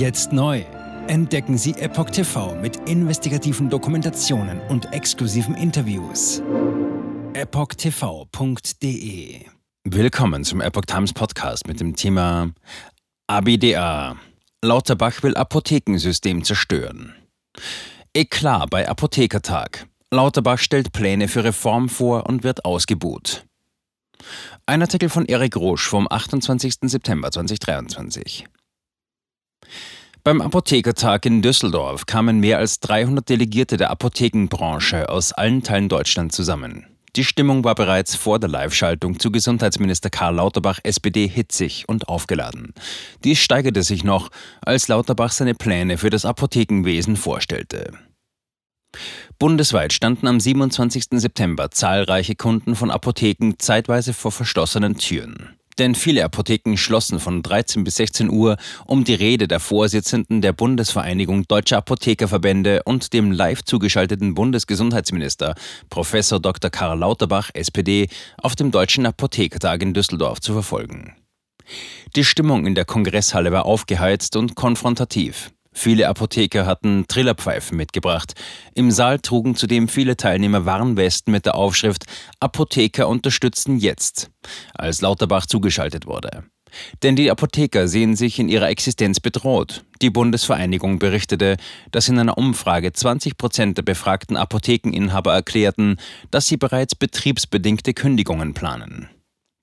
Jetzt neu. Entdecken Sie Epoch TV mit investigativen Dokumentationen und exklusiven Interviews. EpochTV.de Willkommen zum Epoch Times Podcast mit dem Thema ABDA. Lauterbach will Apothekensystem zerstören. Eklat bei Apothekertag. Lauterbach stellt Pläne für Reform vor und wird ausgebuht. Ein Artikel von Erik Rosch vom 28. September 2023. Beim Apothekertag in Düsseldorf kamen mehr als 300 Delegierte der Apothekenbranche aus allen Teilen Deutschlands zusammen. Die Stimmung war bereits vor der Live-Schaltung zu Gesundheitsminister Karl Lauterbach SPD hitzig und aufgeladen. Dies steigerte sich noch, als Lauterbach seine Pläne für das Apothekenwesen vorstellte. Bundesweit standen am 27. September zahlreiche Kunden von Apotheken zeitweise vor verschlossenen Türen. Denn viele Apotheken schlossen von 13 bis 16 Uhr, um die Rede der Vorsitzenden der Bundesvereinigung Deutscher Apothekerverbände und dem live zugeschalteten Bundesgesundheitsminister Prof. Dr. Karl Lauterbach, SPD, auf dem Deutschen Apothekertag in Düsseldorf zu verfolgen. Die Stimmung in der Kongresshalle war aufgeheizt und konfrontativ. Viele Apotheker hatten Trillerpfeifen mitgebracht. Im Saal trugen zudem viele Teilnehmer Warnwesten mit der Aufschrift Apotheker unterstützen jetzt, als Lauterbach zugeschaltet wurde. Denn die Apotheker sehen sich in ihrer Existenz bedroht. Die Bundesvereinigung berichtete, dass in einer Umfrage 20 Prozent der befragten Apothekeninhaber erklärten, dass sie bereits betriebsbedingte Kündigungen planen.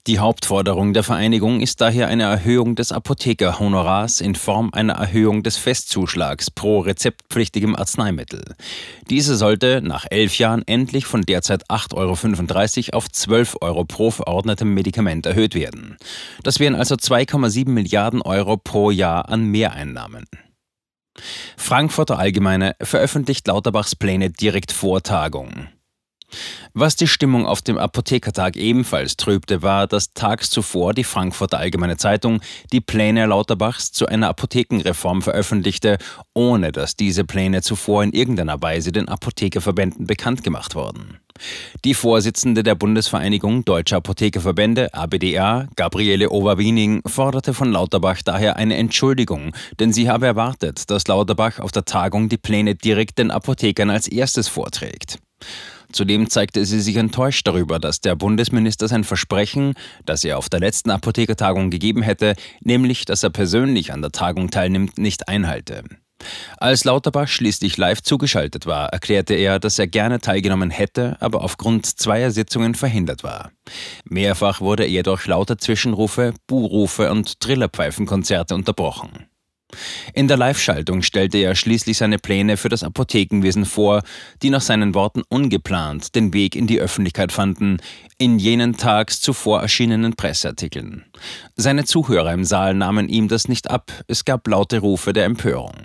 Die Hauptforderung der Vereinigung ist daher eine Erhöhung des Apothekerhonorars in Form einer Erhöhung des Festzuschlags pro rezeptpflichtigem Arzneimittel. Diese sollte nach elf Jahren endlich von derzeit 8,35 Euro auf 12 Euro pro verordnetem Medikament erhöht werden. Das wären also 2,7 Milliarden Euro pro Jahr an Mehreinnahmen. Frankfurter Allgemeine veröffentlicht Lauterbachs Pläne direkt vor Tagung. Was die Stimmung auf dem Apothekertag ebenfalls trübte, war, dass tags zuvor die Frankfurter Allgemeine Zeitung die Pläne Lauterbachs zu einer Apothekenreform veröffentlichte, ohne dass diese Pläne zuvor in irgendeiner Weise den Apothekerverbänden bekannt gemacht wurden. Die Vorsitzende der Bundesvereinigung Deutscher Apothekerverbände, ABDA, Gabriele Overwiening, forderte von Lauterbach daher eine Entschuldigung, denn sie habe erwartet, dass Lauterbach auf der Tagung die Pläne direkt den Apothekern als erstes vorträgt. Zudem zeigte sie sich enttäuscht darüber, dass der Bundesminister sein Versprechen, das er auf der letzten Apothekertagung gegeben hätte, nämlich dass er persönlich an der Tagung teilnimmt, nicht einhalte. Als Lauterbach schließlich live zugeschaltet war, erklärte er, dass er gerne teilgenommen hätte, aber aufgrund zweier Sitzungen verhindert war. Mehrfach wurde er durch lauter Zwischenrufe, Buhrufe und Trillerpfeifenkonzerte unterbrochen. In der Live-Schaltung stellte er schließlich seine Pläne für das Apothekenwesen vor, die nach seinen Worten ungeplant den Weg in die Öffentlichkeit fanden, in jenen tags zuvor erschienenen Presseartikeln. Seine Zuhörer im Saal nahmen ihm das nicht ab, es gab laute Rufe der Empörung.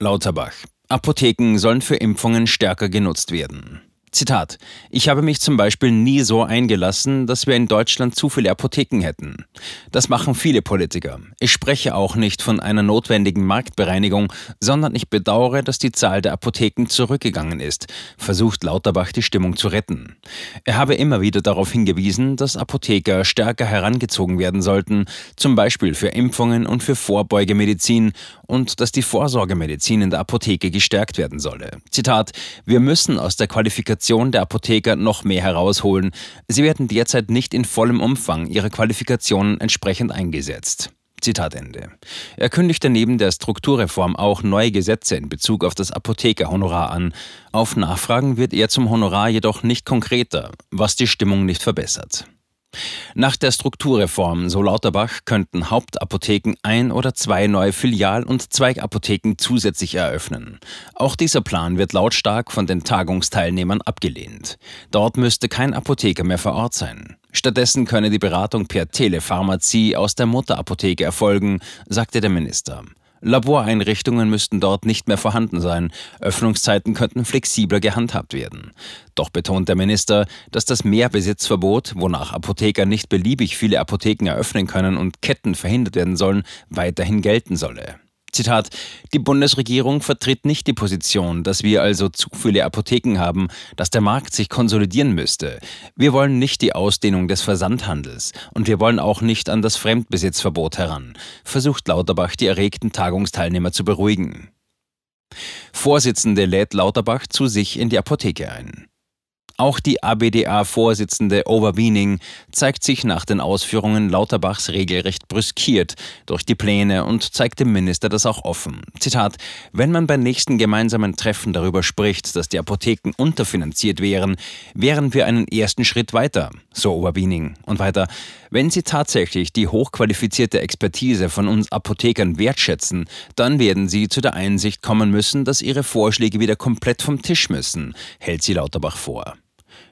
Lauterbach. Apotheken sollen für Impfungen stärker genutzt werden. Zitat: Ich habe mich zum Beispiel nie so eingelassen, dass wir in Deutschland zu viele Apotheken hätten. Das machen viele Politiker. Ich spreche auch nicht von einer notwendigen Marktbereinigung, sondern ich bedauere, dass die Zahl der Apotheken zurückgegangen ist, versucht Lauterbach die Stimmung zu retten. Er habe immer wieder darauf hingewiesen, dass Apotheker stärker herangezogen werden sollten, zum Beispiel für Impfungen und für Vorbeugemedizin und dass die Vorsorgemedizin in der Apotheke gestärkt werden solle. Zitat: Wir müssen aus der Qualifikation Qualifikation der Apotheker noch mehr herausholen. Sie werden derzeit nicht in vollem Umfang ihre Qualifikationen entsprechend eingesetzt. Zitat Ende. Er kündigte neben der Strukturreform auch neue Gesetze in Bezug auf das Apothekerhonorar an. Auf Nachfragen wird er zum Honorar jedoch nicht konkreter, was die Stimmung nicht verbessert. Nach der Strukturreform, so Lauterbach, könnten Hauptapotheken ein oder zwei neue Filial- und Zweigapotheken zusätzlich eröffnen. Auch dieser Plan wird lautstark von den Tagungsteilnehmern abgelehnt. Dort müsste kein Apotheker mehr vor Ort sein. Stattdessen könne die Beratung per Telepharmazie aus der Mutterapotheke erfolgen, sagte der Minister. Laboreinrichtungen müssten dort nicht mehr vorhanden sein, Öffnungszeiten könnten flexibler gehandhabt werden. Doch betont der Minister, dass das Mehrbesitzverbot, wonach Apotheker nicht beliebig viele Apotheken eröffnen können und Ketten verhindert werden sollen, weiterhin gelten solle. Zitat, die Bundesregierung vertritt nicht die Position, dass wir also zu viele Apotheken haben, dass der Markt sich konsolidieren müsste. Wir wollen nicht die Ausdehnung des Versandhandels und wir wollen auch nicht an das Fremdbesitzverbot heran, versucht Lauterbach die erregten Tagungsteilnehmer zu beruhigen. Vorsitzende lädt Lauterbach zu sich in die Apotheke ein. Auch die ABDA-Vorsitzende Overweening zeigt sich nach den Ausführungen Lauterbachs regelrecht brüskiert durch die Pläne und zeigt dem Minister das auch offen. Zitat: Wenn man beim nächsten gemeinsamen Treffen darüber spricht, dass die Apotheken unterfinanziert wären, wären wir einen ersten Schritt weiter, so Overweening. Und weiter: Wenn Sie tatsächlich die hochqualifizierte Expertise von uns Apothekern wertschätzen, dann werden Sie zu der Einsicht kommen müssen, dass Ihre Vorschläge wieder komplett vom Tisch müssen, hält sie Lauterbach vor.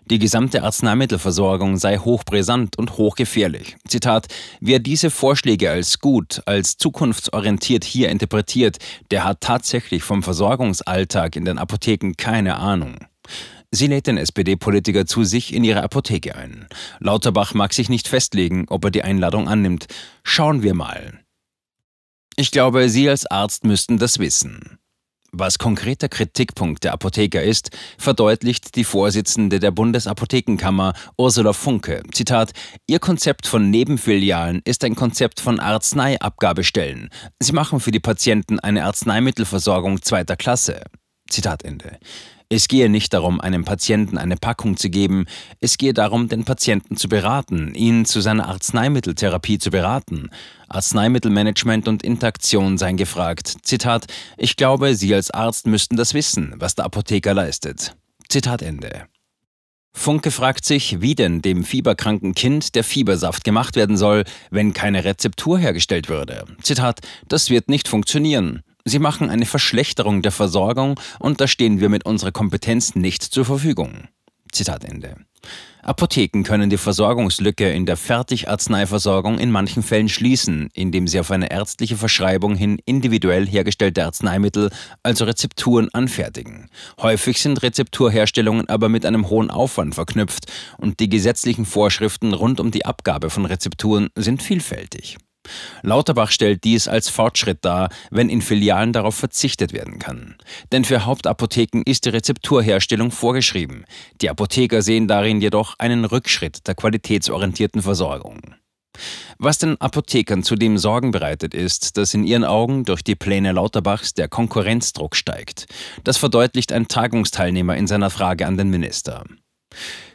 Die gesamte Arzneimittelversorgung sei hochbrisant und hochgefährlich. Zitat: Wer diese Vorschläge als gut, als zukunftsorientiert hier interpretiert, der hat tatsächlich vom Versorgungsalltag in den Apotheken keine Ahnung. Sie lädt den SPD-Politiker zu sich in ihre Apotheke ein. Lauterbach mag sich nicht festlegen, ob er die Einladung annimmt. Schauen wir mal. Ich glaube, Sie als Arzt müssten das wissen. Was konkreter Kritikpunkt der Apotheker ist, verdeutlicht die Vorsitzende der Bundesapothekenkammer Ursula Funke. Zitat: Ihr Konzept von Nebenfilialen ist ein Konzept von Arzneiabgabestellen. Sie machen für die Patienten eine Arzneimittelversorgung zweiter Klasse. Zitat Ende. Es gehe nicht darum, einem Patienten eine Packung zu geben, es gehe darum, den Patienten zu beraten, ihn zu seiner Arzneimitteltherapie zu beraten. Arzneimittelmanagement und Interaktion seien gefragt. Zitat, ich glaube, Sie als Arzt müssten das wissen, was der Apotheker leistet. Zitat Ende. Funke fragt sich, wie denn dem fieberkranken Kind der Fiebersaft gemacht werden soll, wenn keine Rezeptur hergestellt würde. Zitat, das wird nicht funktionieren. Sie machen eine Verschlechterung der Versorgung und da stehen wir mit unserer Kompetenz nicht zur Verfügung. Zitat Ende. Apotheken können die Versorgungslücke in der Fertigarzneiversorgung in manchen Fällen schließen, indem sie auf eine ärztliche Verschreibung hin individuell hergestellte Arzneimittel, also Rezepturen, anfertigen. Häufig sind Rezepturherstellungen aber mit einem hohen Aufwand verknüpft und die gesetzlichen Vorschriften rund um die Abgabe von Rezepturen sind vielfältig. Lauterbach stellt dies als Fortschritt dar, wenn in Filialen darauf verzichtet werden kann. Denn für Hauptapotheken ist die Rezepturherstellung vorgeschrieben. Die Apotheker sehen darin jedoch einen Rückschritt der qualitätsorientierten Versorgung. Was den Apothekern zudem Sorgen bereitet, ist, dass in ihren Augen durch die Pläne Lauterbachs der Konkurrenzdruck steigt. Das verdeutlicht ein Tagungsteilnehmer in seiner Frage an den Minister.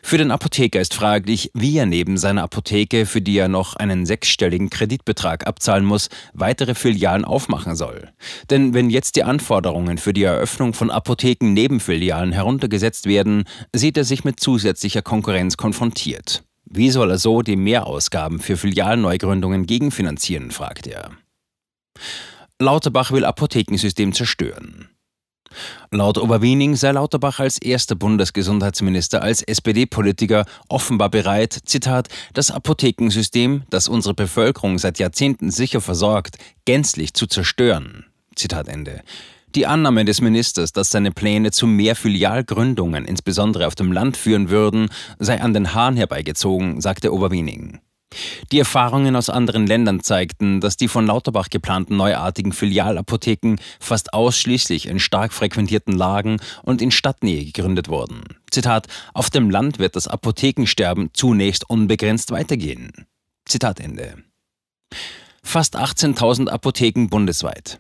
Für den Apotheker ist fraglich, wie er neben seiner Apotheke, für die er noch einen sechsstelligen Kreditbetrag abzahlen muss, weitere Filialen aufmachen soll. Denn wenn jetzt die Anforderungen für die Eröffnung von Apotheken neben Filialen heruntergesetzt werden, sieht er sich mit zusätzlicher Konkurrenz konfrontiert. Wie soll er so die Mehrausgaben für Filialneugründungen gegenfinanzieren, fragt er. Lauterbach will Apothekensystem zerstören. Laut Oberwiening sei Lauterbach als erster Bundesgesundheitsminister als SPD-Politiker offenbar bereit, Zitat, das Apothekensystem, das unsere Bevölkerung seit Jahrzehnten sicher versorgt, gänzlich zu zerstören. Zitat Ende. Die Annahme des Ministers, dass seine Pläne zu mehr Filialgründungen, insbesondere auf dem Land, führen würden, sei an den Haaren herbeigezogen, sagte Oberwiening. Die Erfahrungen aus anderen Ländern zeigten, dass die von Lauterbach geplanten neuartigen Filialapotheken fast ausschließlich in stark frequentierten Lagen und in Stadtnähe gegründet wurden. Zitat: Auf dem Land wird das Apothekensterben zunächst unbegrenzt weitergehen. Zitat Ende. Fast 18.000 Apotheken bundesweit.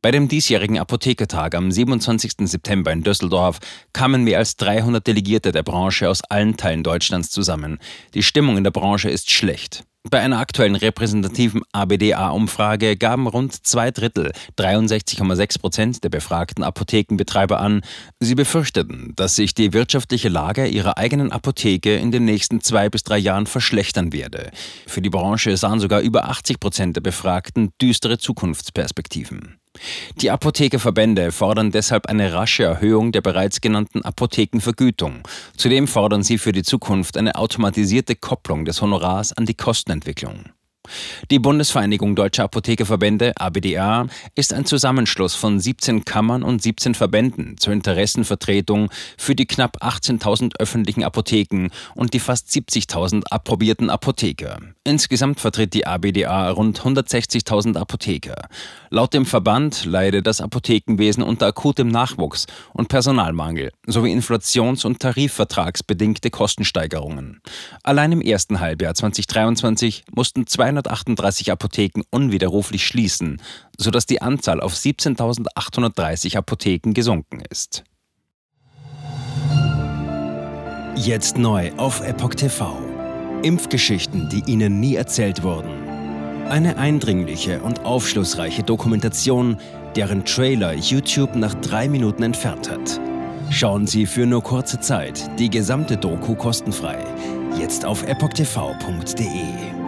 Bei dem diesjährigen Apothekertag am 27. September in Düsseldorf kamen mehr als 300 Delegierte der Branche aus allen Teilen Deutschlands zusammen. Die Stimmung in der Branche ist schlecht. Bei einer aktuellen repräsentativen ABDA-Umfrage gaben rund zwei Drittel, 63,6 Prozent der befragten Apothekenbetreiber an, sie befürchteten, dass sich die wirtschaftliche Lage ihrer eigenen Apotheke in den nächsten zwei bis drei Jahren verschlechtern werde. Für die Branche sahen sogar über 80 Prozent der Befragten düstere Zukunftsperspektiven. Die Apothekerverbände fordern deshalb eine rasche Erhöhung der bereits genannten Apothekenvergütung. Zudem fordern sie für die Zukunft eine automatisierte Kopplung des Honorars an die Kostenentwicklung. Die Bundesvereinigung Deutscher Apothekerverbände, ABDA, ist ein Zusammenschluss von 17 Kammern und 17 Verbänden zur Interessenvertretung für die knapp 18.000 öffentlichen Apotheken und die fast 70.000 approbierten Apotheker. Insgesamt vertritt die ABDA rund 160.000 Apotheker. Laut dem Verband leidet das Apothekenwesen unter akutem Nachwuchs und Personalmangel sowie inflations- und tarifvertragsbedingte Kostensteigerungen. Allein im ersten Halbjahr 2023 mussten 238 Apotheken unwiderruflich schließen, sodass die Anzahl auf 17.830 Apotheken gesunken ist. Jetzt neu auf Epoch TV. Impfgeschichten, die Ihnen nie erzählt wurden. Eine eindringliche und aufschlussreiche Dokumentation, deren Trailer YouTube nach drei Minuten entfernt hat. Schauen Sie für nur kurze Zeit die gesamte Doku kostenfrei. Jetzt auf epochtv.de.